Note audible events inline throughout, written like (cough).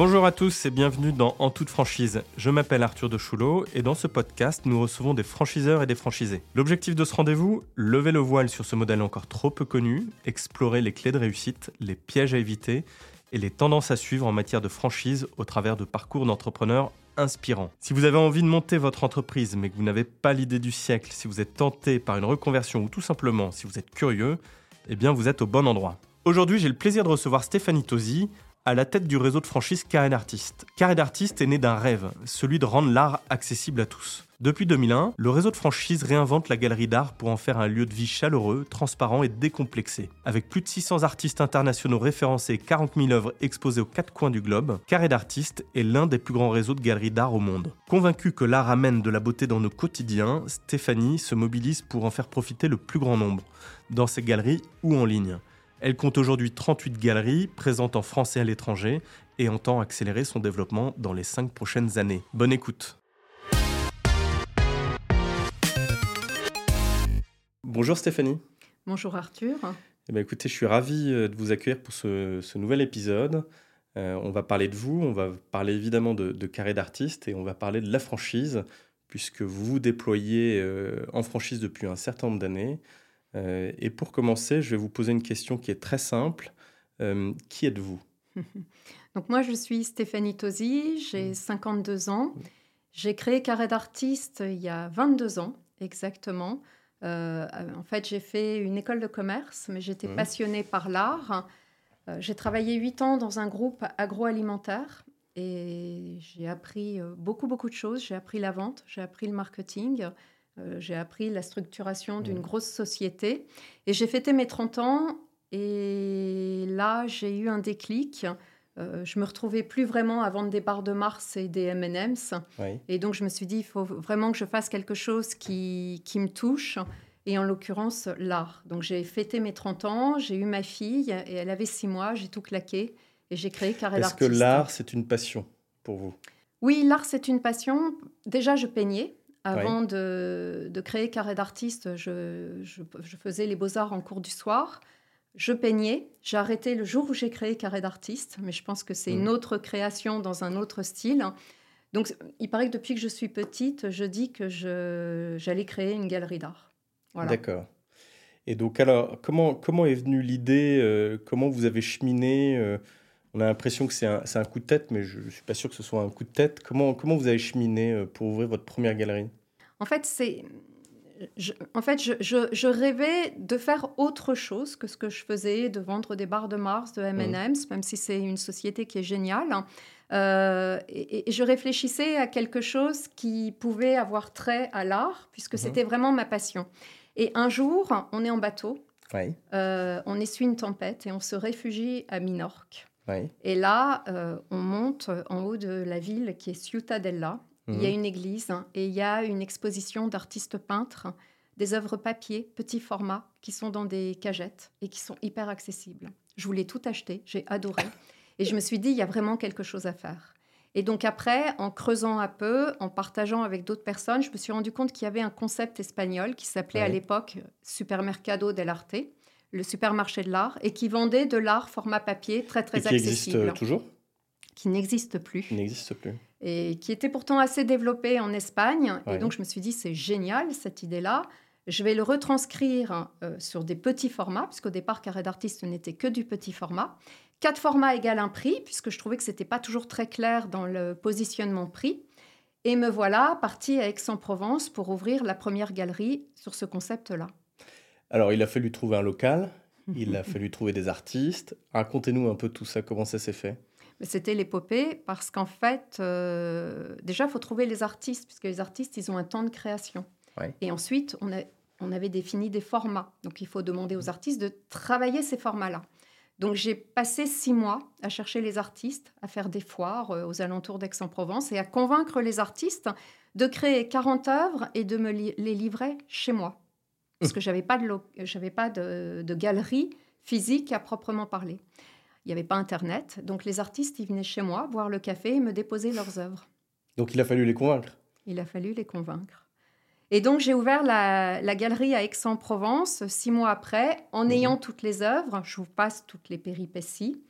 Bonjour à tous et bienvenue dans En toute franchise. Je m'appelle Arthur de Choulot et dans ce podcast, nous recevons des franchiseurs et des franchisés. L'objectif de ce rendez-vous Lever le voile sur ce modèle encore trop peu connu, explorer les clés de réussite, les pièges à éviter et les tendances à suivre en matière de franchise au travers de parcours d'entrepreneurs inspirants. Si vous avez envie de monter votre entreprise mais que vous n'avez pas l'idée du siècle, si vous êtes tenté par une reconversion ou tout simplement si vous êtes curieux, eh bien vous êtes au bon endroit. Aujourd'hui, j'ai le plaisir de recevoir Stéphanie Tosi, à la tête du réseau de franchise Carré d'Artistes. Carré d'Artistes est né d'un rêve, celui de rendre l'art accessible à tous. Depuis 2001, le réseau de franchise réinvente la galerie d'art pour en faire un lieu de vie chaleureux, transparent et décomplexé. Avec plus de 600 artistes internationaux référencés et 40 000 œuvres exposées aux quatre coins du globe, Carré d'Artistes est l'un des plus grands réseaux de galeries d'art au monde. Convaincue que l'art amène de la beauté dans nos quotidiens, Stéphanie se mobilise pour en faire profiter le plus grand nombre, dans ses galeries ou en ligne. Elle compte aujourd'hui 38 galeries présentes en France et à l'étranger et entend accélérer son développement dans les 5 prochaines années. Bonne écoute. Bonjour Stéphanie. Bonjour Arthur. Eh bien, écoutez, je suis ravi euh, de vous accueillir pour ce, nouvel épisode. Euh, on va parler de vous, on va parler évidemment de, Carré d'artistes et on va parler de la franchise, puisque vous vous déployez euh, en franchise depuis un certain nombre d'années. Euh, et pour commencer, je vais vous poser une question qui est très simple. Euh, qui êtes-vous? (laughs) Donc moi, je suis Stéphanie Tosi, j'ai 52 mmh. ans. J'ai créé Carré d'artiste il y a 22 ans exactement. Euh, en fait, j'ai fait une école de commerce, mais j'étais mmh. passionnée par l'art. j'ai travaillé 8 ans dans un groupe agroalimentaire et j'ai appris beaucoup, beaucoup de choses. J'ai appris la vente, j'ai appris le marketing, j'ai appris la structuration d'une grosse société. Et j'ai fêté mes 30 ans. Et là, j'ai eu un déclic. Euh, je me retrouvais plus vraiment à vendre des barres de Mars et des M&M's. Et donc, je me suis dit, il faut vraiment que je fasse quelque chose qui, qui me touche. Et en l'occurrence, l'art. Donc, j'ai fêté mes 30 ans. J'ai eu ma fille. Et elle avait 6 mois. J'ai tout claqué. Et j'ai créé Carré Est-ce que l'art, c'est une passion pour vous? Oui, l'art, c'est une passion. Déjà, je peignais. Avant de, créer Carré d'artiste, je, faisais les beaux-arts en cours du soir. Je peignais. J'ai arrêté le jour où j'ai créé Carré d'artiste, mais je pense que c'est une mmh. autre création dans un autre style. Donc, il paraît que depuis que je suis petite, je dis que j'allais créer une galerie d'art. D'accord. Et donc, alors, comment, comment est venue l'idée euh, Comment vous avez cheminé euh, on a l'impression que c'est un, coup de tête, mais je ne suis pas sûr que ce soit un coup de tête. Comment, comment vous avez cheminé euh, pour ouvrir votre première galerie? En fait, c'est... Je, en fait, je, je, rêvais de faire autre chose que ce que je faisais, de vendre des barres de Mars, de M&M's, même si c'est une société qui est géniale. Euh, et, je réfléchissais à quelque chose qui pouvait avoir trait à l'art, puisque mmh. c'était vraiment ma passion. Et un jour, on est en bateau, euh, on essuie une tempête et on se réfugie à Minorque. Et là, euh, on monte en haut de la ville qui est Ciutadella. Il y a mhm. une église et il y a une exposition d'artistes peintres, des œuvres papier, petit format, qui sont dans des cagettes et qui sont hyper accessibles. Je voulais tout acheter, j'ai adoré. (laughs) Et je me suis dit, il y a vraiment quelque chose à faire. Et donc après, en creusant un peu, en partageant avec d'autres personnes, je me suis rendu compte qu'il y avait un concept espagnol qui s'appelait à l'époque Supermercado del Arte le supermarché de l'art, et qui vendait de l'art format papier très très et qui existe euh, toujours Qui n'existe plus. Qui n'existe plus. Et qui était pourtant assez développé en Espagne. Et donc je me suis dit, c'est génial cette idée-là. Je vais le retranscrire euh, sur des petits formats, puisqu'au départ, Carré d'artiste n'était que du petit format. Quatre formats égale un prix, puisque je trouvais que c'était pas toujours très clair dans le positionnement prix. Et me voilà partie à Aix-en-Provence pour ouvrir la première galerie sur ce concept-là. Alors, il a fallu trouver un local, (laughs) il a fallu trouver des artistes. Racontez-nous un peu tout ça, comment ça s'est fait c'était l'épopée parce qu'en fait, euh, déjà, il faut trouver les artistes, puisque les artistes, ils ont un temps de création. Et ensuite, on, a, on avait défini des formats. Donc, il faut demander aux artistes de travailler ces formats-là. Donc, j'ai passé six mois à chercher les artistes, à faire des foires euh, aux alentours d'Aix-en-Provence et à convaincre les artistes de créer 40 œuvres et de me les livrer chez moi parce que j'avais pas de j'avais pas de, galerie physique à proprement parler. Il n'y avait pas Internet, donc les artistes ils venaient chez moi boire le café et me déposer leurs œuvres. Donc il a fallu les convaincre. Il a fallu les convaincre. Et donc j'ai ouvert la, galerie à Aix-en-Provence six mois après, en mhm. ayant toutes les œuvres. Je vous passe toutes les péripéties.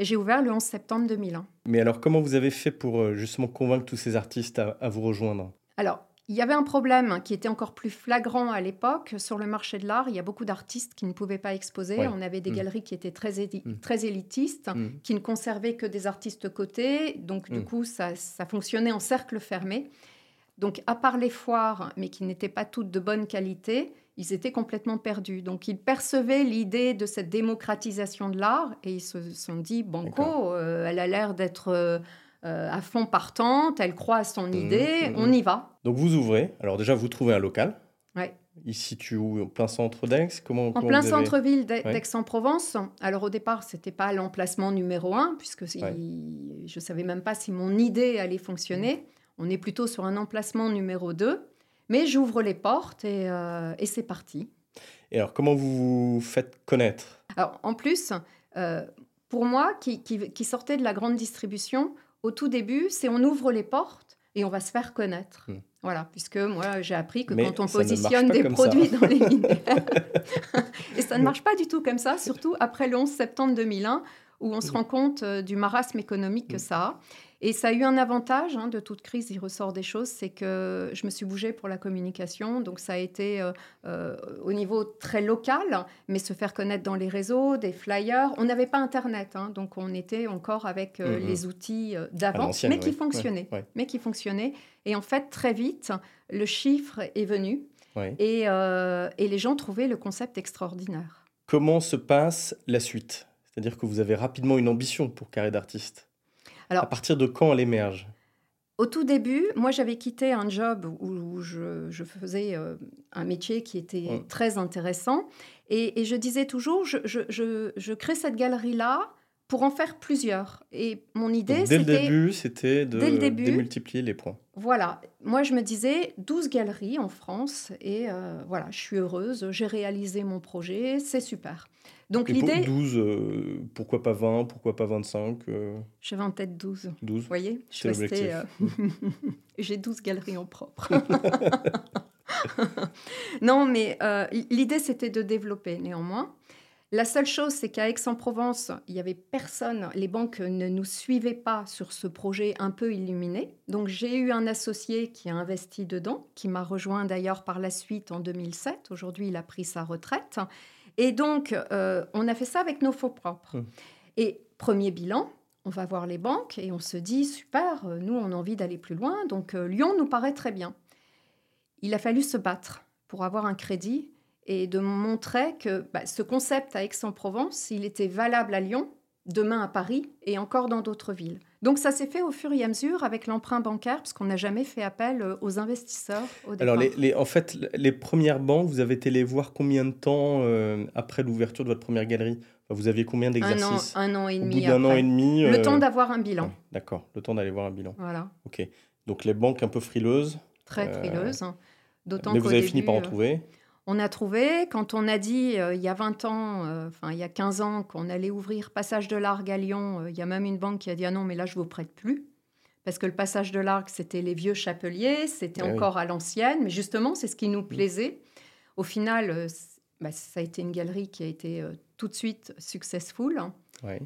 Et j'ai ouvert le 11 septembre 2001. Mais alors, comment vous avez fait pour euh, justement convaincre tous ces artistes à, vous rejoindre? Alors, il y avait un problème qui était encore plus flagrant à l'époque. Sur le marché de l'art, il y a beaucoup d'artistes qui ne pouvaient pas exposer. On avait des mm. galeries qui étaient très, mm. très élitistes, mm. qui ne conservaient que des artistes cotés. Donc, du coup, ça, ça, fonctionnait en cercle fermé. Donc, à part les foires, mais qui n'étaient pas toutes de bonne qualité, ils étaient complètement perdus. Donc ils percevaient l'idée de cette démocratisation de l'art et ils se sont dit, Banco, euh, elle a l'air d'être euh, euh, à fond partante, elle croit à son mmh, idée, mmh, on mmh. y va. Donc vous ouvrez, alors déjà vous trouvez un local. Ouais. Il se situe où? En plein centre d'Aix? Comment, En plein centre-ville d'Aix-en-Provence. Alors au départ, ce n'était pas l'emplacement numéro un, puisque je ne savais même pas si mon idée allait fonctionner. On est plutôt sur un emplacement numéro 2. Mais j'ouvre les portes et, euh, et c'est parti. Et alors, comment vous vous faites connaître? Alors, en plus, euh, pour moi, qui, qui, sortais de la grande distribution, au tout début, c'est on ouvre les portes et on va se faire connaître. Hmm. Voilà, puisque moi, j'ai appris que quand on positionne des produits dans les (laughs) minières, (laughs) et ça ne marche pas du tout comme ça, surtout après le 11 septembre 2001, où on se hmm. rend compte euh, du marasme économique que hmm. ça a. Et ça a eu un avantage, hein, de toute crise, il ressort des choses, c'est que je me suis bougée pour la communication. Donc ça a été euh, euh, au niveau très local, mais se faire connaître dans les réseaux, des flyers. On n'avait pas Internet, hein, donc on était encore avec euh, mmh, mmh. les outils d'avant, mais qui fonctionnaient. Mais qui fonctionnaient. Et en fait, très vite, le chiffre est venu et, et les gens trouvaient le concept extraordinaire. Comment se passe la suite? C'est-à-dire que vous avez rapidement une ambition pour Carré d'artiste alors, à partir de quand elle émerge? au tout début, moi j'avais quitté un job où, je, faisais euh, un métier qui était très intéressant. Et, je disais toujours, je, je crée cette galerie-là pour en faire plusieurs. Et mon idée, c'était... Dès le début, c'était de démultiplier les points. Voilà. Moi, je me disais 12 galeries en France et euh, voilà, je suis heureuse, j'ai réalisé mon projet, c'est super. Donc l'idée... 12, euh, pourquoi pas 20, pourquoi pas 25 euh... J'avais en tête 12. 12 Vous voyez C'est l'objectif. Euh, (laughs) j'ai 12 galeries en propre. (laughs) (laughs) non, mais l'idée, c'était de développer néanmoins. La seule chose, c'est qu'à Aix-en-Provence, il n'y avait personne, les banques ne nous suivaient pas sur ce projet un peu illuminé. Donc j'ai eu un associé qui a investi dedans, qui m'a rejoint d'ailleurs par la suite en 2007. Aujourd'hui, il a pris sa retraite. Et donc, euh, on a fait ça avec nos faux propres. Hum. Et premier bilan, on va voir les banques et on se dit, super, euh, nous, on a envie d'aller plus loin. Donc euh, Lyon nous paraît très bien. Il a fallu se battre pour avoir un crédit et de montrer que bah, ce concept à Aix-en-Provence, il était valable à Lyon, demain à Paris et encore dans d'autres villes. Donc ça s'est fait au fur et à mesure avec l'emprunt bancaire, parce qu'on n'a jamais fait appel euh, aux investisseurs au départ. Alors les, en fait, les premières banques, vous avez été les voir combien de temps euh, après l'ouverture de votre première galerie? Vous aviez combien d'exercices? un, an, et demi. Au bout an et demi. Le temps d'avoir un bilan. D'accord, le temps d'aller voir un bilan. Voilà. Ok. Donc les banques un peu frileuses. Très frileuses. D'autant Mais vous avez fini par en trouver on a trouvé, quand on a dit euh, il y a 20 ans, euh, enfin il y a 15 ans, qu'on allait ouvrir Passage de l'Arc à Lyon, euh, il y a même une banque qui a dit ah non, mais là je vous prête plus. Parce que le Passage de l'Arc, c'était les vieux chapeliers, c'était eh encore à l'ancienne, mais justement, c'est ce qui nous mm. plaisait. Au final, bah, ça a été une galerie qui a été tout de suite successful.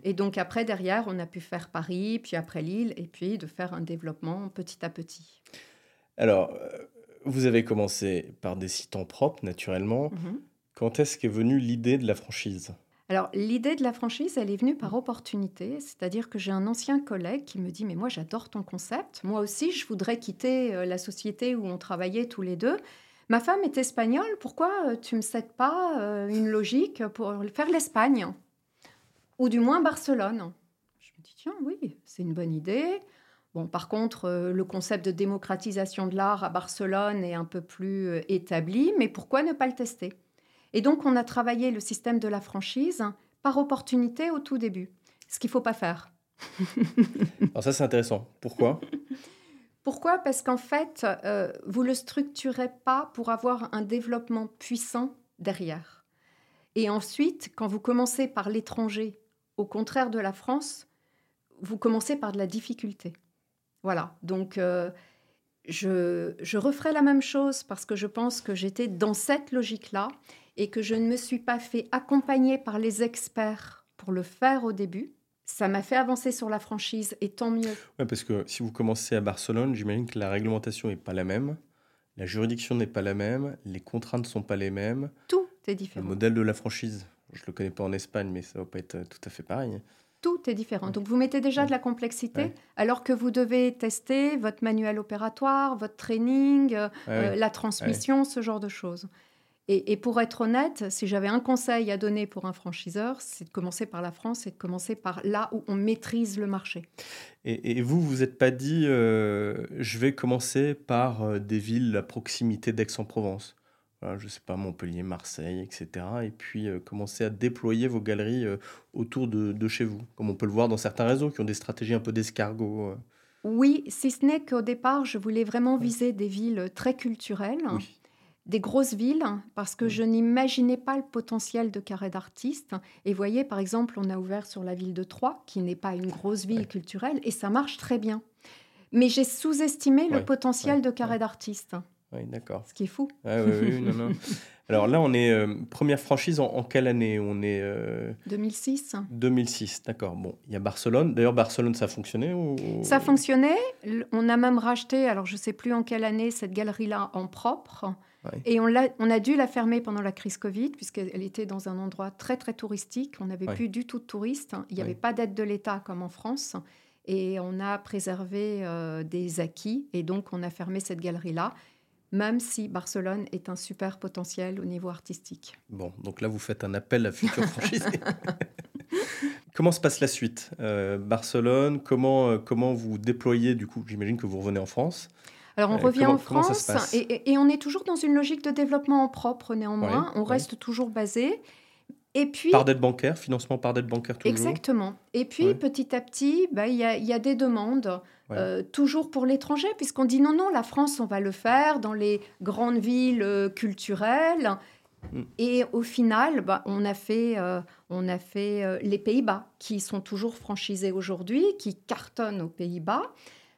Et donc après, derrière, on a pu faire Paris, puis après Lille, et puis de faire un développement petit à petit. Alors, vous avez commencé par des sites en propre, naturellement. Mhm. Quand est-ce qu'est venue l'idée de la franchise? Alors, l'idée de la franchise, elle est venue par opportunité, c'est-à-dire que j'ai un ancien collègue qui me dit Mais moi, j'adore ton concept. Moi aussi, je voudrais quitter euh, la société où on travaillait tous les deux. Ma femme est espagnole, pourquoi euh, tu ne me cèdes pas euh, une logique pour faire l'Espagne? Ou du moins Barcelone Je me dis Tiens, oui, c'est une bonne idée. Bon, par contre, euh, le concept de démocratisation de l'art à Barcelone est un peu plus euh, établi, mais pourquoi ne pas le tester? Et donc, on a travaillé le système de la franchise par opportunité au tout début, ce qu'il ne faut pas faire. (laughs) Alors ça, c'est intéressant. Pourquoi? Pourquoi? Parce qu'en fait, euh, vous ne le structurez pas pour avoir un développement puissant derrière. Et ensuite, quand vous commencez par l'étranger, au contraire de la France, vous commencez par de la difficulté. Voilà, donc euh, je, je, referai la même chose parce que je pense que j'étais dans cette logique-là et que je ne me suis pas fait accompagner par les experts pour le faire au début. ça m'a fait avancer sur la franchise et tant mieux. Ouais, parce que si vous commencez à Barcelone, j'imagine que la réglementation n'est pas la même, la juridiction n'est pas la même, les contraintes ne sont pas les mêmes. Tout est différent. Le modèle de la franchise, je ne le connais pas en Espagne, mais ça ne va pas être tout à fait pareil. Tout est différent. Donc vous mettez déjà de la complexité alors que vous devez tester votre manuel opératoire, votre training, euh, la transmission, ce genre de choses. Et, pour être honnête, si j'avais un conseil à donner pour un franchiseur, c'est de commencer par la France et de commencer par là où on maîtrise le marché. Et, vous, vous n'êtes pas dit, euh, je vais commencer par euh, des villes à proximité d'Aix-en-Provence je ne sais pas, Montpellier, Marseille, etc. Et puis euh, commencer à déployer vos galeries autour de, de, chez vous, comme on peut le voir dans certains réseaux qui ont des stratégies un peu d'escargot. Oui, si ce n'est qu'au départ, je voulais vraiment viser des villes très culturelles. Oui des grosses villes parce que je n'imaginais pas le potentiel de carré d'artistes. Et voyez, par exemple, on a ouvert sur la ville de Troyes, qui n'est pas une grosse ville culturelle, et ça marche très bien. Mais j'ai sous-estimé le potentiel de carré d'artistes. Oui, d'accord. Ce qui est fou. (laughs) Alors là, on est euh, première franchise en, quelle année? On est 2006. 2006, d'accord. Bon, il y a Barcelone. D'ailleurs, Barcelone, ça a fonctionné ou... Ça fonctionnait. On a même racheté, alors je ne sais plus en quelle année, cette galerie-là en propre. Et on a, on a dû la fermer pendant la crise Covid, puisqu'elle était dans un endroit très, très touristique. On n'avait plus du tout de touristes. Il n'y avait pas d'aide de l'État comme en France. Et on a préservé euh, des acquis. Et donc, on a fermé cette galerie-là, même si Barcelone est un super potentiel au niveau artistique. Bon, donc là, vous faites un appel à futurs (laughs) franchisés. (laughs) comment se passe la suite euh, Barcelone, comment, euh, comment vous déployez, du coup, j'imagine que vous revenez en France alors on revient en France et, on est toujours dans une logique de développement en propre néanmoins. on reste toujours basé. Et puis, par dette bancaire, financement par dette bancaire toujours. Exactement. Et puis petit à petit, bah, il y, a, des demandes, euh, toujours pour l'étranger, puisqu'on dit non, non, la France, on va le faire dans les grandes villes euh, culturelles. Mm. Et au final, bah, on a fait, euh, on a fait les Pays-Bas, qui sont toujours franchisés aujourd'hui, qui cartonnent aux Pays-Bas.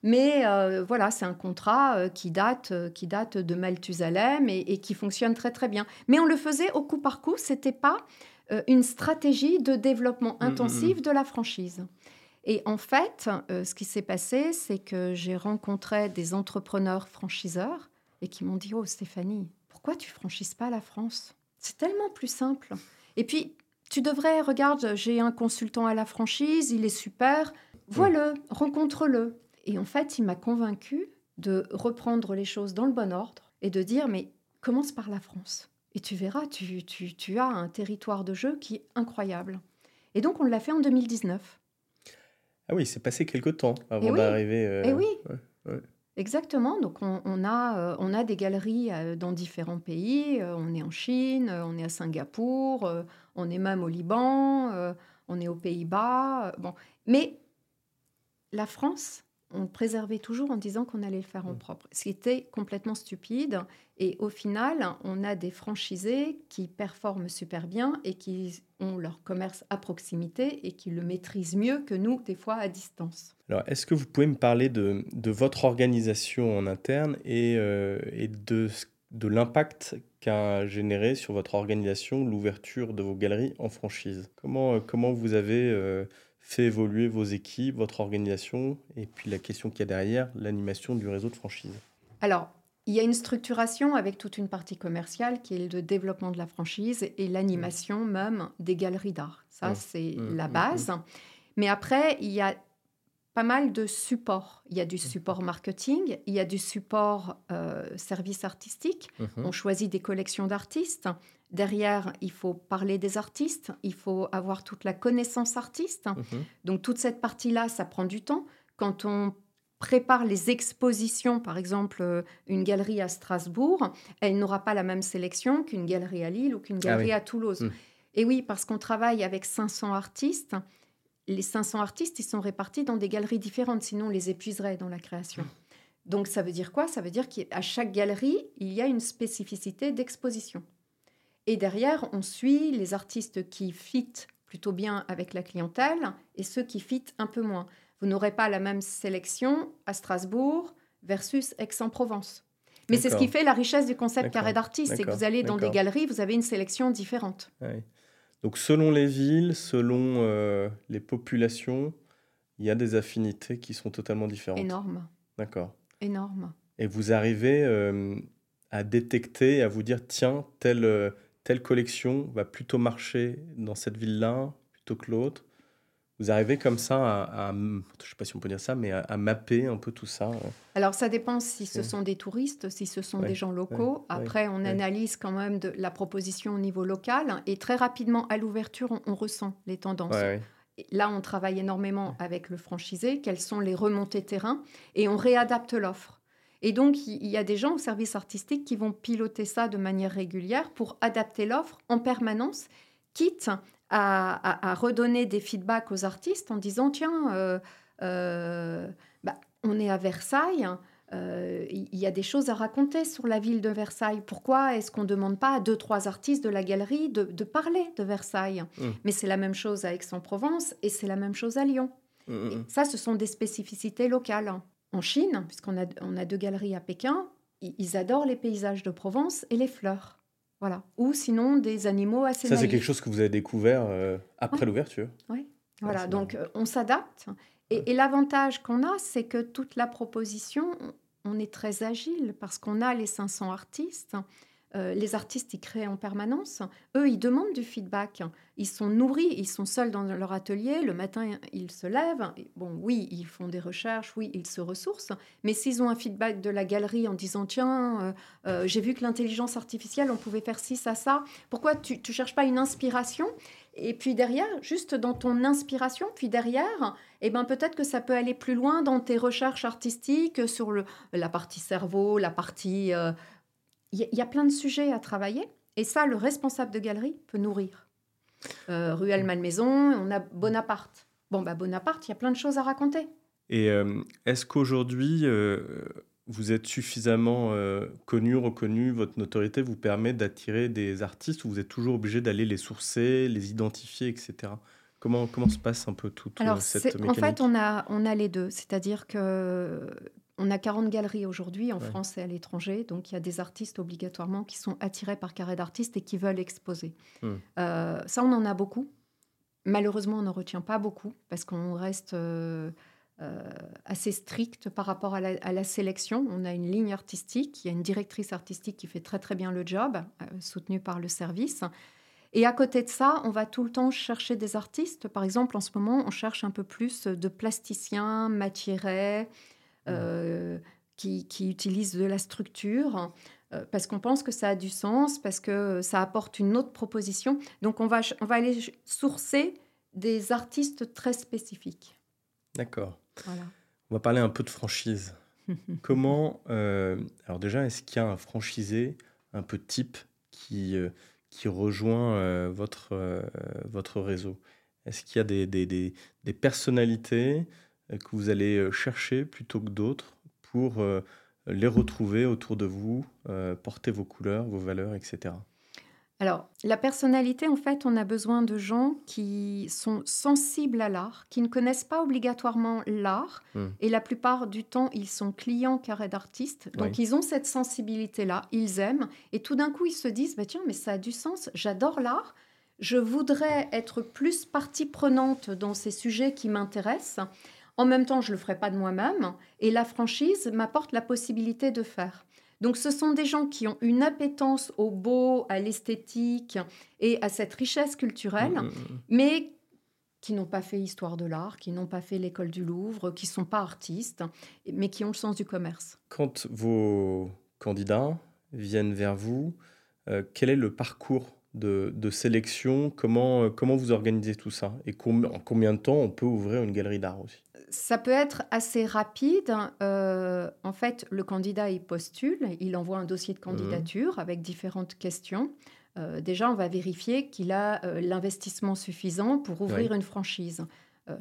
Mais euh, voilà, c'est un contrat euh, qui, date, euh, qui date de Malthusalem et, qui fonctionne très très bien. Mais on le faisait au coup par coup, c'était pas une stratégie de développement mmh, mmh, intensif mmh. de la franchise. Et en fait, ce qui s'est passé, c'est que j'ai rencontré des entrepreneurs franchiseurs et qui m'ont dit Oh Stéphanie, pourquoi tu franchises pas la France? C'est tellement plus simple. Et puis, tu devrais, regarde, j'ai un consultant à la franchise, il est super, vois-le, rencontre-le. Et en fait, il m'a convaincu de reprendre les choses dans le bon ordre et de dire, mais commence par la France. Et tu verras, tu, tu, tu as un territoire de jeu qui est incroyable. Et donc, on l'a fait en 2019. Ah oui, c'est passé quelque temps avant d'arriver. Et euh, oui. Exactement. Donc, on, a, euh, on a des galeries euh, dans différents pays. on est en Chine, on est à Singapour, on est même au Liban, on est aux Pays-Bas. bon. Mais la France, on préservait toujours en disant qu'on allait le faire en mm. propre, ce qui était complètement stupide. Et au final, on a des franchisés qui performent super bien et qui ont leur commerce à proximité et qui le maîtrisent mieux que nous, des fois à distance. Alors, est-ce que vous pouvez me parler de, votre organisation en interne et, euh, de, de l'impact qu'a généré sur votre organisation l'ouverture de vos galeries en franchise? Comment, comment vous avez... Euh, fait évoluer vos équipes, votre organisation et puis la question qu'il y a derrière, l'animation du réseau de franchise Alors, il y a une structuration avec toute une partie commerciale qui est le développement de la franchise et l'animation même des galeries d'art. Ça, mmh. c'est mmh. la mmh. base. Mais après, il y a pas mal de supports. Il y a du support marketing, il y a du support euh, service artistique. On choisit des collections d'artistes. Derrière, il faut parler des artistes, il faut avoir toute la connaissance artiste. Mhm. Donc toute cette partie-là, ça prend du temps. Quand on prépare les expositions, par exemple, euh, une galerie à Strasbourg, elle n'aura pas la même sélection qu'une galerie à Lille ou qu'une ah galerie à Toulouse. Mhm. Et oui, parce qu'on travaille avec 500 artistes. Les 500 artistes, ils sont répartis dans des galeries différentes, sinon on les épuiserait dans la création. Donc ça veut dire quoi? Ça veut dire qu'à chaque galerie, il y a une spécificité d'exposition. Et derrière, on suit les artistes qui fitent plutôt bien avec la clientèle et ceux qui fitent un peu moins. Vous n'aurez pas la même sélection à Strasbourg versus Aix-en-Provence. Mais c'est ce qui fait la richesse du concept carré d'artiste, c'est que vous allez dans des galeries, vous avez une sélection différente. Donc selon les villes, selon euh, les populations, il y a des affinités qui sont totalement différentes. Énorme. D'accord. Énorme. Et vous arrivez euh, à détecter, à vous dire, tiens, telle, euh, telle collection va plutôt marcher dans cette ville-là plutôt que l'autre. Vous arrivez comme ça à, je ne sais pas si on peut dire ça, mais à, mapper un peu tout ça. Euh? Alors ça dépend si ce sont des touristes, si ce sont des gens locaux. Après, on analyse quand même de la proposition au niveau local et très rapidement à l'ouverture, on, ressent les tendances. Là, on travaille énormément avec le franchisé, quelles sont les remontées terrain et on réadapte l'offre. Et donc, il y a des gens au service artistique qui vont piloter ça de manière régulière pour adapter l'offre en permanence, quitte à, redonner des feedbacks aux artistes en disant tiens, euh, euh, bah, on est à Versailles. Euh, il y a des choses à raconter sur la ville de Versailles. Pourquoi est-ce qu'on ne demande pas à deux, trois artistes de la galerie de, parler de Versailles? Mmh. Mais c'est la même chose à Aix-en-Provence et c'est la même chose à Lyon. Mmh, mmh, ça, ce sont des spécificités locales. En Chine, puisqu'on a, on a deux galeries à Pékin, ils adorent les paysages de Provence et les fleurs. Voilà. Ou sinon des animaux assez Ça, c'est quelque chose que vous avez découvert euh, après l'ouverture. Oui. Voilà. Donc, euh, on s'adapte. Et, l'avantage qu'on a, c'est que toute la proposition, on est très agile parce qu'on a les 500 artistes. Euh, les artistes, ils créent en permanence. Eux, ils demandent du feedback. Ils sont nourris, ils sont seuls dans leur atelier. Le matin, ils se lèvent. Bon, oui, ils font des recherches, oui, ils se ressourcent. Mais s'ils ont un feedback de la galerie en disant Tiens, euh, euh, j'ai vu que l'intelligence artificielle, on pouvait faire ci, ça, ça, pourquoi tu ne cherches pas une inspiration? Et puis derrière, juste dans ton inspiration, puis derrière, eh ben peut-être que ça peut aller plus loin dans tes recherches artistiques sur le, la partie cerveau, la partie il y, a plein de sujets à travailler. Et ça, le responsable de galerie peut nourrir. Euh, Ruelle Malmaison, on a Bonaparte. Bon, bah Bonaparte, il y a plein de choses à raconter. Et euh, est-ce qu'aujourd'hui, euh, vous êtes suffisamment euh, connu, reconnu, votre notoriété vous permet d'attirer des artistes ou vous êtes toujours obligé d'aller les sourcer, les identifier, etc. Comment, comment se passe un peu toute Alors, cette mécanique En fait, on a, on a les deux. C'est-à-dire que on a 40 galeries aujourd'hui en France et à l'étranger, donc il y a des artistes obligatoirement qui sont attirés par carré d'artistes et qui veulent exposer. Hmm. Euh, ça, on en a beaucoup. Malheureusement, on n'en retient pas beaucoup parce qu'on reste euh, euh, assez strict par rapport à la, sélection. On a une ligne artistique, il y a une directrice artistique qui fait très très bien le job, soutenue par le service. Et à côté de ça, on va tout le temps chercher des artistes. Par exemple, en ce moment, on cherche un peu plus de plasticiens, matiérés, euh, qui, qui, utilisent de la structure, euh, parce qu'on pense que ça a du sens, parce que ça apporte une autre proposition. Donc on va, on va aller sourcer des artistes très spécifiques. D'accord. Voilà. On va parler un peu de franchise. (laughs) Comment, euh, alors déjà, est-ce qu'il y a un franchisé un peu type qui, qui rejoint votre, votre réseau? Est-ce qu'il y a des, des, des, des personnalités que vous allez euh, chercher plutôt que d'autres pour euh, les retrouver autour de vous, porter vos couleurs, vos valeurs, etc. Alors, la personnalité, en fait, on a besoin de gens qui sont sensibles à l'art, qui ne connaissent pas obligatoirement l'art, hmm. et la plupart du temps, ils sont clients carrés d'artistes, donc ils ont cette sensibilité-là, ils aiment, et tout d'un coup, ils se disent, bah, tiens, mais ça a du sens, j'adore l'art, je voudrais être plus partie prenante dans ces sujets qui m'intéressent, en même temps, je ne le ferai pas de moi-même et la franchise m'apporte la possibilité de faire. Donc ce sont des gens qui ont une appétence au beau, à l'esthétique et à cette richesse culturelle, mmh, mmh, mmh. mais qui n'ont pas fait histoire de l'art, qui n'ont pas fait l'école du Louvre, qui ne sont pas artistes, mais qui ont le sens du commerce. Quand vos candidats viennent vers vous, euh, quel est le parcours de, sélection comment, comment vous organisez tout ça Et en combien de temps on peut ouvrir une galerie d'art aussi? Ça peut être assez rapide. Euh, en fait, le candidat, il postule, il envoie un dossier de mmh. candidature avec différentes questions. Euh, déjà, on va vérifier qu'il a euh, l'investissement suffisant pour ouvrir une franchise.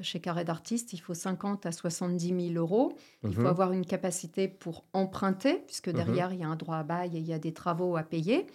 chez Carré d'Artiste, il faut 50 à 70 000 euros. Il faut mmh. avoir une capacité pour emprunter, puisque mmh. derrière, il y a un droit à bail et il y a des travaux à payer.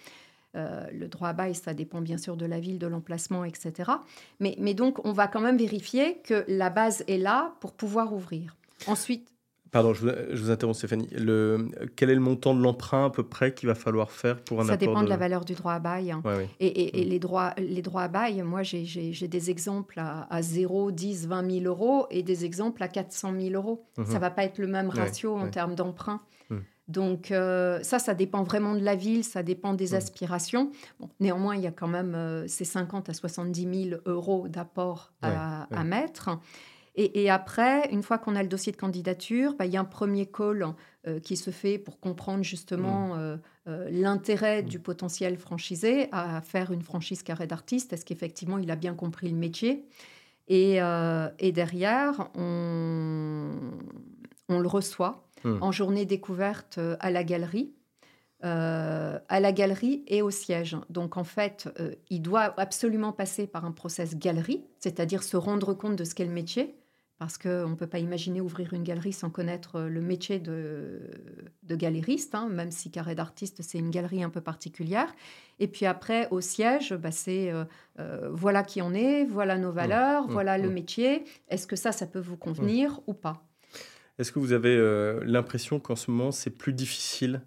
Euh, le droit à bail, ça dépend bien sûr de la ville, de l'emplacement, etc. Mais, donc, on va quand même vérifier que la base est là pour pouvoir ouvrir. Ensuite. Pardon, je vous, interromps Stéphanie. Le, quel est le montant de l'emprunt à peu près qu'il va falloir faire pour un Ça dépend de... la valeur du droit à bail. Et, mm. les, droits, les droits à bail, moi j'ai des exemples à, 0, 10, 20 000 euros et des exemples à 400 000 euros. Ça ne va pas être le même ratio en termes d'emprunt. Mm. Donc euh, ça, ça dépend vraiment de la ville, ça dépend des mm. aspirations. néanmoins, il y a quand même euh, ces 50 à 70 000 euros d'apport à, à, mettre. Et, après, une fois qu'on a le dossier de candidature, bah, il y a un premier call euh, qui se fait pour comprendre justement mmh. euh, l'intérêt mmh. du potentiel franchisé à faire une franchise carré d'artiste. Est-ce qu'effectivement il a bien compris le métier? Et, derrière, on, le reçoit mmh. en journée découverte à la galerie. à la galerie et au siège. Donc en fait, il doit absolument passer par un process galerie, c'est-à-dire se rendre compte de ce qu'est le métier, parce qu'on ne peut pas imaginer ouvrir une galerie sans connaître euh, le métier de, de galériste, hein, même si Carré d'artiste, c'est une galerie un peu particulière. Et puis après, au siège, bah, c'est euh, euh, voilà qui on est, voilà nos mmh. valeurs, mmh. voilà le métier. Est-ce que ça, ça peut vous convenir ou pas? Est-ce que vous avez l'impression qu'en ce moment, c'est plus difficile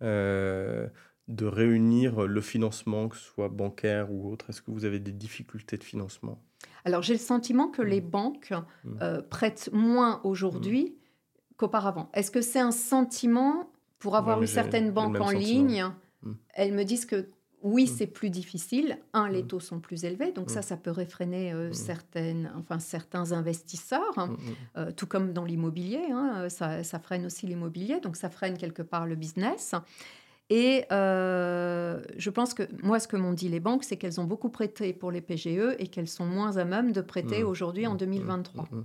de réunir le financement, que ce soit bancaire ou autre? Est-ce que vous avez des difficultés de financement? Alors j'ai le sentiment que les mmh. banques mmh. Euh, prêtent moins aujourd'hui mmh. qu'auparavant. Est-ce que c'est un sentiment pour avoir eu certaines banques en ligne Elles me disent que oui, c'est plus difficile. Un, les taux sont plus élevés, donc ça, ça peut réfréner euh, certaines, enfin, certains investisseurs, hein. euh, tout comme dans l'immobilier. Hein, ça, ça, freine aussi l'immobilier, donc ça freine quelque part le business. Et euh, je pense que moi, ce que m'ont dit les banques, c'est qu'elles ont beaucoup prêté pour les PGE et qu'elles sont moins à même de prêter aujourd'hui en 2023. Mmh. Mmh.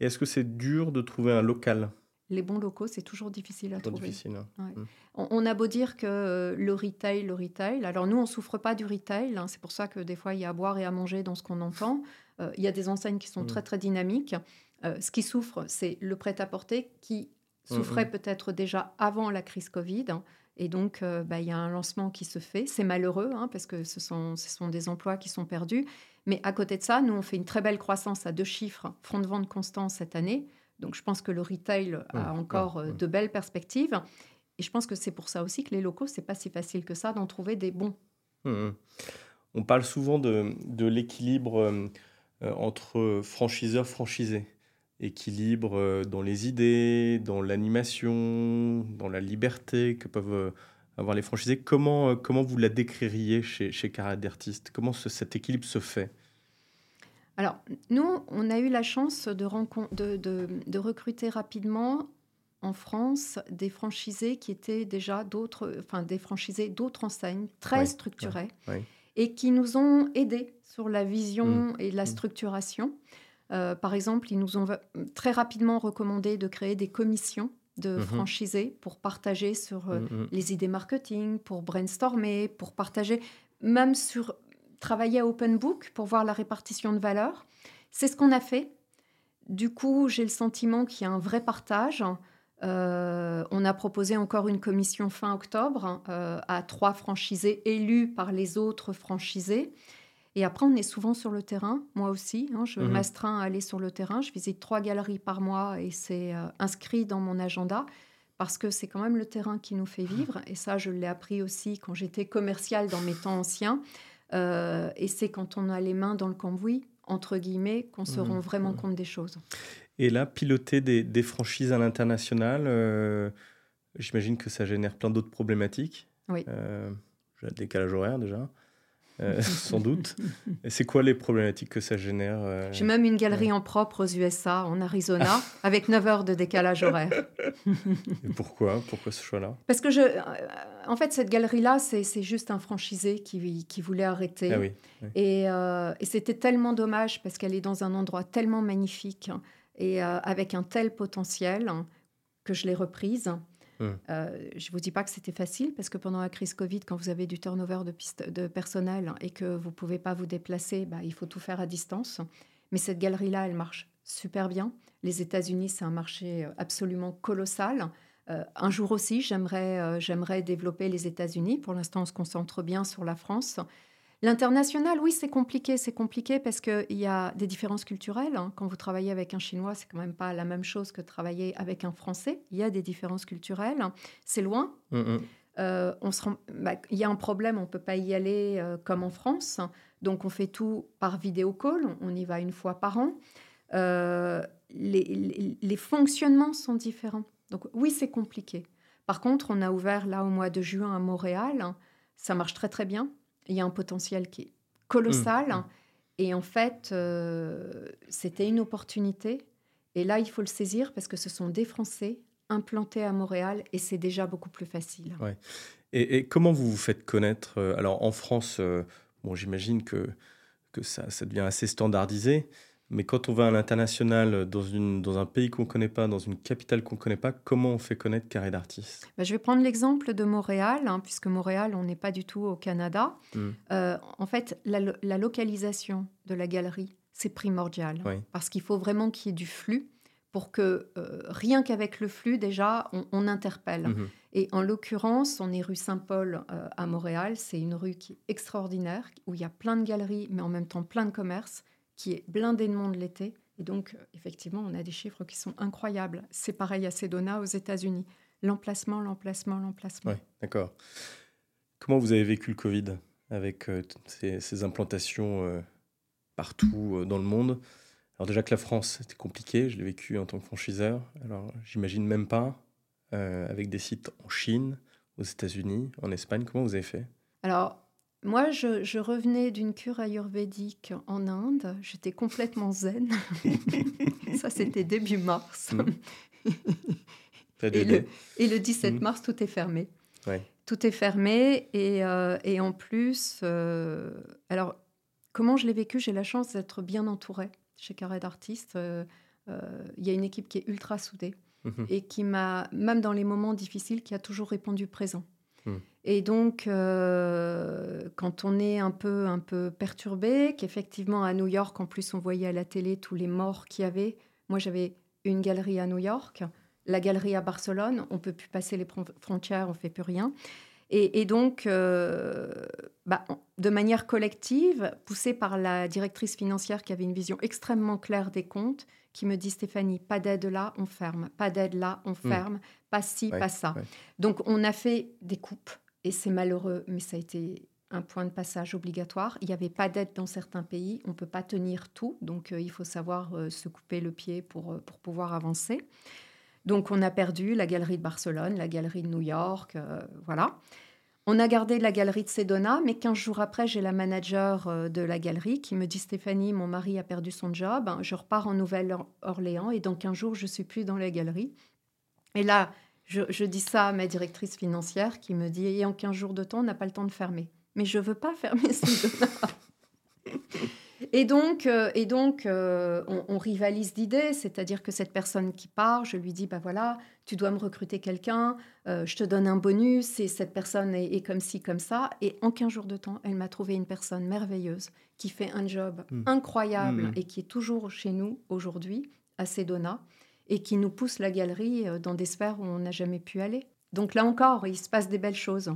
Et est-ce que c'est dur de trouver un local? Les bons locaux, c'est toujours difficile à trouver. Hein. on, a beau dire que euh, le retail, le retail. Alors nous, on souffre pas du retail. Hein. c'est pour ça que des fois, il y a à boire et à manger dans ce qu'on entend. Euh, il y a des enseignes qui sont très très dynamiques. ce qui souffre, c'est le prêt-à-porter qui souffrait peut-être déjà avant la crise Covid. Hein. Et donc, euh, bah, il y a un lancement qui se fait. C'est malheureux hein, parce que ce sont, ce sont des emplois qui sont perdus. Mais à côté de ça, nous, on fait une très belle croissance à deux chiffres, front de vente constant cette année. Donc, je pense que le retail a encore euh, de belles perspectives. Et je pense que c'est pour ça aussi que les locaux, c'est pas si facile que ça d'en trouver des bons. Mmh, mmh. On parle souvent de, de l'équilibre euh, entre franchiseurs franchisés équilibre euh, dans les idées, dans l'animation, dans la liberté que peuvent euh, avoir les franchisés. Comment, euh, comment vous la décririez chez, chez d'Artiste? Comment cet équilibre se fait? Alors, nous, on a eu la chance de, de, de, de, recruter rapidement en France des franchisés qui étaient déjà d'autres, enfin des franchisés d'autres enseignes très structurés et qui nous ont aidés sur la vision mmh. et la mmh. structuration. Euh, par exemple, ils nous ont très rapidement recommandé de créer des commissions de mhm. franchisés pour partager sur euh, mhm. les idées marketing, pour brainstormer, pour partager, même sur travailler à open book pour voir la répartition de valeur. C'est ce qu'on a fait. Du coup, j'ai le sentiment qu'il y a un vrai partage. Euh, on a proposé encore une commission fin octobre à trois franchisés élus par les autres franchisés. Et après, on est souvent sur le terrain, moi aussi. Hein, je mhm. m'astreins à aller sur le terrain. Je visite trois galeries par mois et c'est euh, inscrit dans mon agenda parce que c'est quand même le terrain qui nous fait vivre. Et ça, je l'ai appris aussi quand j'étais commerciale dans mes temps anciens. Euh, et c'est quand on a les mains dans le cambouis, entre guillemets, qu'on se mhm. rend vraiment compte des choses. Et là, piloter des, franchises à l'international, euh, j'imagine que ça génère plein d'autres problématiques. Oui. Un décalage horaire déjà. Euh, (laughs) sans doute. Et c'est quoi les problématiques que ça génère euh, J'ai même une galerie en propre aux USA, en Arizona, (laughs) avec 9 heures de décalage horaire. (laughs) Et pourquoi? Pourquoi ce choix-là? Parce que, je, euh, en fait, cette galerie-là, c'est juste un franchisé qui, qui voulait arrêter. Ah oui, Et, et c'était tellement dommage parce qu'elle est dans un endroit tellement magnifique et avec un tel potentiel que je l'ai reprise. Hum. Euh, je ne vous dis pas que c'était facile parce que pendant la crise Covid, quand vous avez du turnover de, de personnel et que vous ne pouvez pas vous déplacer, bah, il faut tout faire à distance. Mais cette galerie-là, elle marche super bien. Les États-Unis, c'est un marché euh, absolument colossal. Euh, un jour aussi, j'aimerais j'aimerais développer les États-Unis. Pour l'instant, on se concentre bien sur la France. L'international, oui, c'est compliqué. C'est compliqué parce qu'il y a des différences culturelles. hein. Quand vous travaillez avec un Chinois, c'est quand même pas la même chose que travailler avec un Français. Il y a des différences culturelles. C'est loin. Mm, mm. Euh, on se rend- bah, il y a un problème, on ne peut pas y aller euh, comme en France. Donc, on fait tout par vidéo call. On, on y va une fois par an. Euh, les, les- les fonctionnements sont différents. Donc, oui, c'est compliqué. Par contre, on a ouvert là au mois de juin à Montréal. Ça marche très, très bien. Il y a un potentiel qui est colossal. Mmh. Et en fait, euh, c'était une opportunité. Et là, il faut le saisir parce que ce sont des Français implantés à Montréal et c'est déjà beaucoup plus facile. Et, et comment vous vous faites connaître euh, Alors en France, euh, bon, j'imagine que, que ça, ça devient assez standardisé, mais quand on va à l'international, dans, une, dans un pays qu'on ne connaît pas, dans une capitale qu'on ne connaît pas, comment on fait connaître Carré d'artiste? Bah, je vais prendre l'exemple de Montréal, hein, puisque Montréal, on n'est pas du tout au Canada. Mm. Euh, en fait, la, lo- la localisation de la galerie, c'est primordial. Oui. Parce qu'il faut vraiment qu'il y ait du flux pour que, euh, rien qu'avec le flux, déjà, on, on interpelle. Mhm. Et en l'occurrence, on est rue Saint-Paul euh, à Montréal. C'est une rue qui est extraordinaire, où il y a plein de galeries, mais en même temps plein de commerces, qui est blindé de monde l'été. Et donc, effectivement, on a des chiffres qui sont incroyables. C'est pareil à Sedona aux États-Unis. L'emplacement, l'emplacement, l'emplacement. Ouais, d'accord. Comment vous avez vécu le Covid avec euh, ces implantations euh, partout euh, dans le monde? Alors déjà que la France, c'était compliqué, je l'ai vécu en tant que franchiseur. Alors j'imagine même pas, euh, avec des sites en Chine, aux États-Unis, en Espagne, comment vous avez fait? Alors, moi, je, je revenais d'une cure ayurvédique en Inde. J'étais complètement zen. (laughs) Ça, c'était début mars. (laughs) De Et le, et le 17 Mhm. mars, tout est fermé. Ouais. Tout est fermé. Et, euh, et en plus, euh, alors, comment je l'ai vécu? J'ai la chance d'être bien entourée chez Carré d'artistes. Euh, Il y a une équipe qui est ultra soudée Mhm. et qui m'a, même dans les moments difficiles, qui a toujours répondu présent. Mm. Et donc, euh, quand on est un peu, un peu perturbé, qu'effectivement à New York, en plus, on voyait à la télé tous les morts qu'il y avait. Moi, j'avais une galerie à New York, la galerie à Barcelone. On peut plus passer les fron- frontières, on fait plus rien. Et, donc, euh, bah, de manière collective, poussée par la directrice financière qui avait une vision extrêmement claire des comptes, qui me dit Stéphanie, pas d'aide là, on ferme. Pas d'aide là, on ferme. Pas ci, Ouais, pas ça. ouais. Donc, on a fait des coupes. Et c'est malheureux, mais ça a été un point de passage obligatoire. Il n'y avait pas d'aide dans certains pays. On ne peut pas tenir tout. Donc, euh, il faut savoir euh, se couper le pied pour, euh, pour pouvoir avancer. Donc, on a perdu la galerie de Barcelone, la galerie de New York. voilà. On a gardé la galerie de Sedona, mais 15 jours après, j'ai la manager euh, de la galerie qui me dit Stéphanie, mon mari a perdu son job, je repars en Nouvelle-Orléans et dans 15 jours, je suis plus dans la galerie. Et là, je, je dis ça à ma directrice financière qui me dit Et en 15 jours de temps, on n'a pas le temps de fermer. Mais je veux pas fermer (laughs) Sedona. Et donc, euh, et donc euh, on, on rivalise d'idées, c'est-à-dire que cette personne qui part, je lui dis, bah voilà, tu dois me recruter quelqu'un, euh, je te donne un bonus, et cette personne est, est comme ci, comme ça. Et en 15 jours de temps, elle m'a trouvé une personne merveilleuse qui fait un job Mm. incroyable Mm. et qui est toujours chez nous aujourd'hui, à Sedona, et qui nous pousse la galerie dans des sphères où on n'a jamais pu aller. Donc là encore, il se passe des belles choses.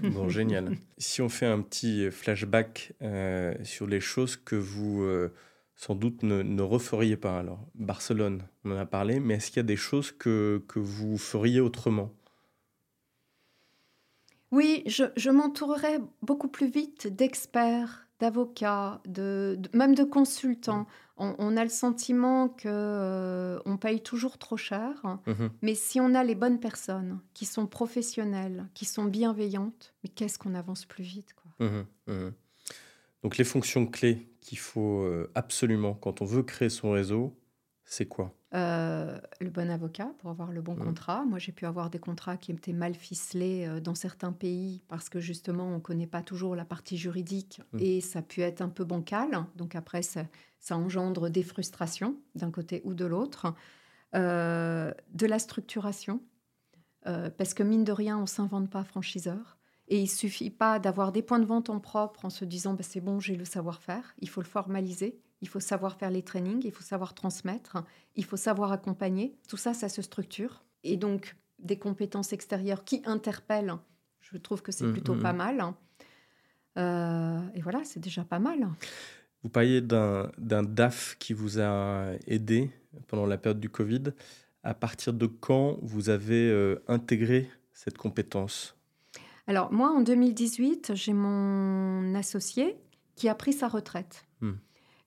Bon, (laughs) génial. Si on fait un petit flashback euh, sur les choses que vous, euh, sans doute, ne, ne referiez pas. Alors, Barcelone, on en a parlé, mais est-ce qu'il y a des choses que, que vous feriez autrement? Oui, je, je m'entourerai beaucoup plus vite d'experts, d'avocats, de, de- même de consultants. On, on a le sentiment que euh, on paye toujours trop cher, Mhm. mais si on a les bonnes personnes, qui sont professionnelles, qui sont bienveillantes, mais qu'est-ce qu'on avance plus vite, quoi? Mhm, mhm. Donc, les fonctions clés qu'il faut euh, absolument quand on veut créer son réseau, c'est quoi? Euh, le bon avocat pour avoir le bon Mhm. contrat. Moi, j'ai pu avoir des contrats qui étaient mal ficelés euh, dans certains pays parce que justement, on ne connaît pas toujours la partie juridique Mhm. et ça a pu être un peu bancal. Donc après, ça, ça engendre des frustrations d'un côté ou de l'autre. Euh, de la structuration, parce que mine de rien, on s'invente pas franchiseur. Et il suffit pas d'avoir des points de vente en propre en se disant bah, c'est bon, j'ai le savoir-faire. Il faut le formaliser. Il faut savoir faire les trainings. Il faut savoir transmettre. Il faut savoir accompagner. Tout ça, ça se structure. Et donc, des compétences extérieures qui interpellent, je trouve que c'est Mhm, plutôt mhm. pas mal. et voilà, c'est déjà pas mal. Vous parliez d'un DAF qui vous a aidé pendant la période du Covid. À partir de quand vous avez intégré cette compétence? Alors moi, en 2018, j'ai mon associé qui a pris sa retraite.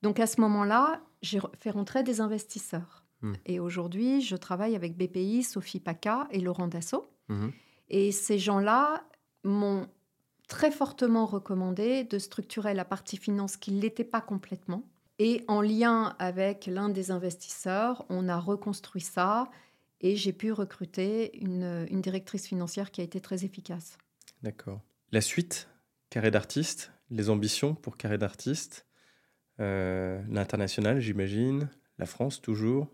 Donc à ce moment-là, j'ai fait rentrer des investisseurs. Hmm. Et aujourd'hui, je travaille avec BPI, Sophie Paca et Laurent Dassault. Hmm. Et ces gens-là m'ont très fortement recommandé de structurer la partie finance qui ne l'était pas complètement. Et en lien avec l'un des investisseurs, on a reconstruit ça et j'ai pu recruter une, une, directrice financière qui a été très efficace. D'accord. La suite, carré d'artiste, les ambitions pour carré d'artiste, euh, l'international, j'imagine, la France toujours.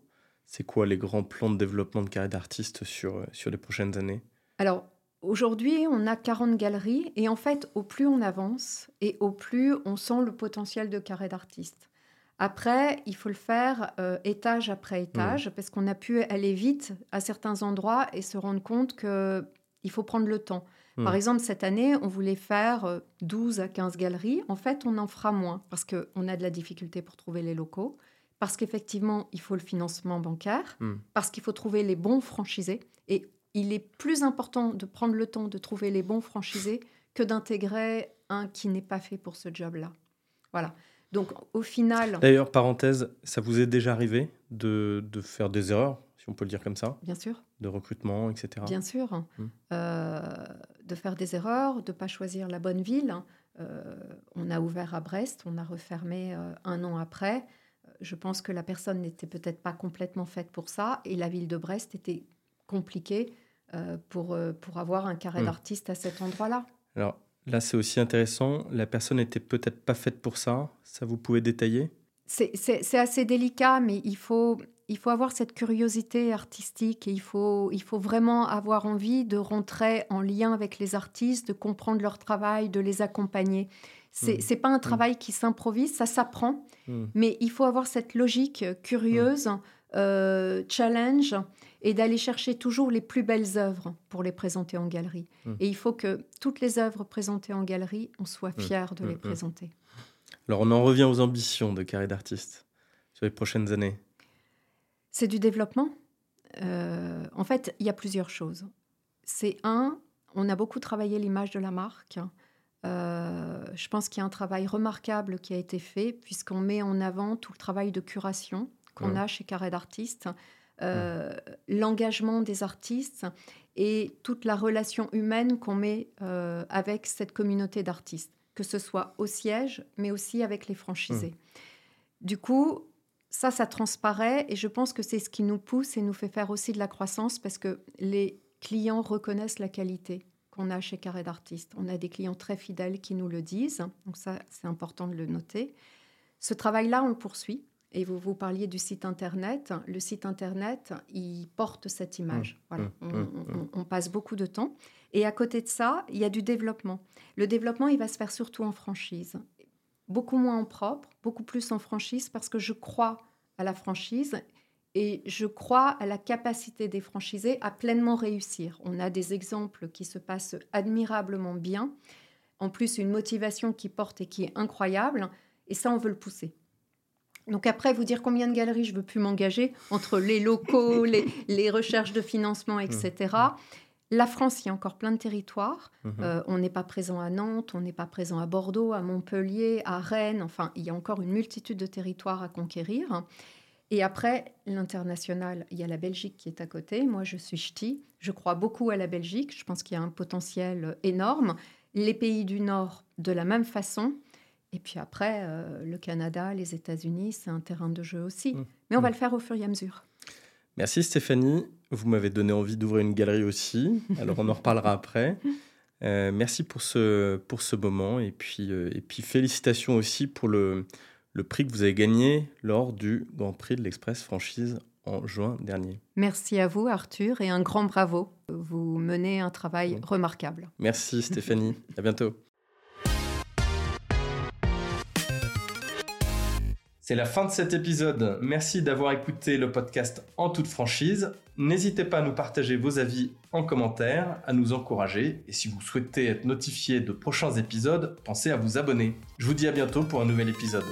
C'est quoi les grands plans de développement de carré d'artiste sur, sur les prochaines années? Alors, Aujourd'hui, on a 40 galeries et en fait, au plus on avance et au plus on sent le potentiel de carré d'artiste. Après, il faut le faire euh, étage après étage mmh. parce qu'on a pu aller vite à certains endroits et se rendre compte qu'il faut prendre le temps. Mmh. Par exemple, cette année, on voulait faire 12 euh, à 15 galeries. En fait, on en fera moins parce qu'on a de la difficulté pour trouver les locaux, parce qu'effectivement, il faut le financement bancaire, mmh. parce qu'il faut trouver les bons franchisés. Et il est plus important de prendre le temps de trouver les bons franchisés que d'intégrer un qui n'est pas fait pour ce job-là. Voilà. Donc au final... D'ailleurs, parenthèse, ça vous est déjà arrivé de, de, faire des erreurs, si on peut le dire comme ça Bien sûr. De recrutement, etc. Bien sûr. Hum. Euh, de faire des erreurs, de ne pas choisir la bonne ville. Euh, on a ouvert à Brest, on a refermé euh, un an après. Je pense que la personne n'était peut-être pas complètement faite pour ça et la ville de Brest était compliquée pour, pour avoir un carré hmm. d'artiste à cet endroit-là. Alors là, c'est aussi intéressant. La personne n'était peut-être pas faite pour ça. Ça, vous pouvez détailler? C'est assez délicat, mais il faut, il faut avoir cette curiosité artistique et il faut, il faut vraiment avoir envie de rentrer en lien avec les artistes, de comprendre leur travail, de les accompagner. C'est n'est hmm. pas un hmm. travail qui s'improvise, ça s'apprend, mais il faut avoir cette logique curieuse, euh, challenge et d'aller chercher toujours les plus belles œuvres pour les présenter en galerie. Et il faut que toutes les œuvres présentées en galerie, on soit fiers de les présenter. Alors on en revient aux ambitions de Carré d'artiste sur les prochaines années. C'est du développement. Euh, en fait, il y a plusieurs choses. C'est un, on a beaucoup travaillé l'image de la marque. Euh, je pense qu'il y a un travail remarquable qui a été fait puisqu'on met en avant tout le travail de curation qu'on a chez Carré d'artiste. Euh, l'engagement des artistes et toute la relation humaine qu'on met euh, avec cette communauté d'artistes, que ce soit au siège, mais aussi avec les franchisés. Mmh. Du coup, ça, ça transparaît et je pense que c'est ce qui nous pousse et nous fait faire aussi de la croissance parce que les clients reconnaissent la qualité qu'on a chez Carré d'artistes. On a des clients très fidèles qui nous le disent, donc ça, c'est important de le noter. Ce travail-là, on le poursuit. Et vous, vous parliez du site Internet. Le site Internet, il porte cette image. Mmh, voilà. Mmh, mmh, on, passe beaucoup de temps. Et à côté de ça, il y a du développement. Le développement, il va se faire surtout en franchise. Beaucoup moins en propre, beaucoup plus en franchise parce que je crois à la franchise et je crois à la capacité des franchisés à pleinement réussir. On a des exemples qui se passent admirablement bien. En plus, une motivation qui porte et qui est incroyable. Et ça, on veut le pousser. Donc après, vous dire combien de galeries je veux plus m'engager entre les locaux, (laughs) les, recherches de financement, etc. La France, il y a encore plein de territoires. Mmh. Euh, on n'est pas présent à Nantes, on n'est pas présent à Bordeaux, à Montpellier, à Rennes. Enfin, il y a encore une multitude de territoires à conquérir. Et après, l'international, il y a la Belgique qui est à côté. Moi, je suis ch'ti. Je crois beaucoup à la Belgique. Je pense qu'il y a un potentiel énorme. Les pays du Nord, de la même façon. Et puis après, euh, le Canada, les États-Unis, c'est un terrain de jeu aussi. Mmh. Mais on va mmh. le faire au fur et à mesure. Merci Stéphanie. Vous m'avez donné envie d'ouvrir une galerie aussi. Alors on en reparlera après. Euh, merci pour ce, pour ce moment. Et puis, euh, et puis félicitations aussi pour le, le prix que vous avez gagné lors du Grand Prix de l'Express Franchise en juin dernier. Merci à vous Arthur et un grand bravo. Vous menez un travail remarquable. Merci Stéphanie. (laughs) à bientôt. C'est la fin de cet épisode. Merci d'avoir écouté le podcast en toute franchise. N'hésitez pas à nous partager vos avis en commentaire, à nous encourager. Et si vous souhaitez être notifié de prochains épisodes, pensez à vous abonner. Je vous dis à bientôt pour un nouvel épisode.